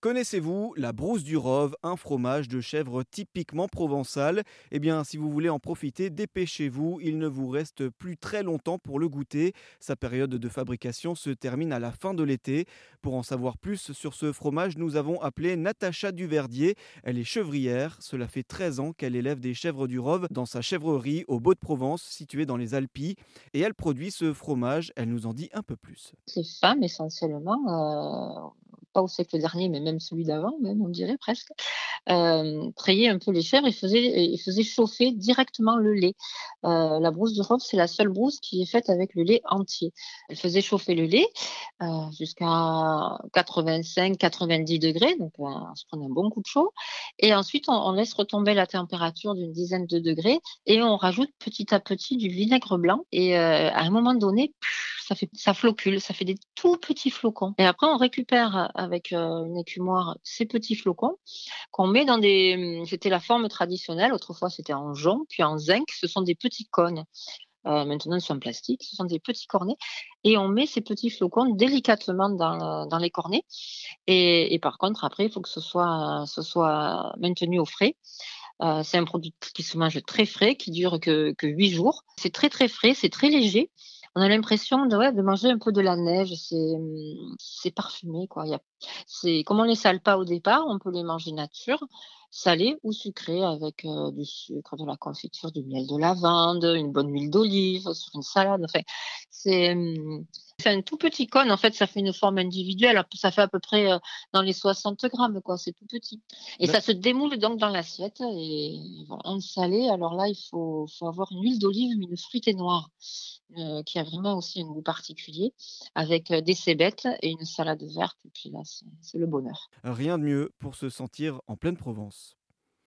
Connaissez-vous la brousse du Rove, un fromage de chèvre typiquement provençal? Eh bien, si vous voulez en profiter, dépêchez-vous, il ne vous reste plus très longtemps pour le goûter. Sa période de fabrication se termine à la fin de l'été. Pour en savoir plus sur ce fromage, nous avons appelé Natacha Duverdier. Elle est chevrière, cela fait 13 ans qu'elle élève des chèvres du Rove dans sa chèvrerie au Beau-de-Provence, située dans les Alpilles. Et elle produit ce fromage, elle nous en dit un peu plus. Les femmes essentiellement, heu, pas au siècle dernier, mais même celui d'avant, même on dirait presque, treillaient un peu les chèvres et faisaient chauffer directement le lait. Heu, la brousse du Rhône, c'est la seule brousse qui est faite avec le lait entier. Elle faisait chauffer le lait, heu, jusqu'à 85-90 degrés, donc heu, on se prenait un bon coup de chaud et ensuite on laisse retomber la température d'une dizaine de degrés et on rajoute petit à petit du vinaigre blanc et à un moment donné, ça fait ça flocule, ça fait des tout petits flocons. Et après on récupère avec, heu, une écumoire ces petits flocons qu'on met dans des, mmh, c'était la forme traditionnelle, autrefois c'était en jonc, puis en zinc, ce sont des petits cônes. Heu, maintenant ils sont en plastique, ce sont des petits cornets. Et on met ces petits flocons délicatement dans, les cornets. Et par contre après il faut que ce soit maintenu au frais. C'est un produit qui se mange très frais, qui dure que que 8 jours. C'est très, très frais, c'est très léger on a l'impression de manger un peu de la neige, c'est, c'est parfumé quoi. C'est comme on les sale pas au départ, on peut les manger nature, salés ou sucrés avec, heu, du sucre, de la confiture, du miel de lavande, une bonne huile d'olive sur une salade, enfin, c'est, mmh, c'est un tout petit cône, en fait, ça fait une forme individuelle, ça fait à peu près, heu, dans les 60 grammes quoi, c'est tout petit et ça se démoule donc dans l'assiette et un salé, alors là, il faut faut avoir une huile d'olive, mais une fruitée noire, heu, qui a vraiment aussi un goût particulier avec, heu, des cébettes et une salade verte et puis là, c'est le bonheur. Rien de mieux pour se sentir en pleine Provence.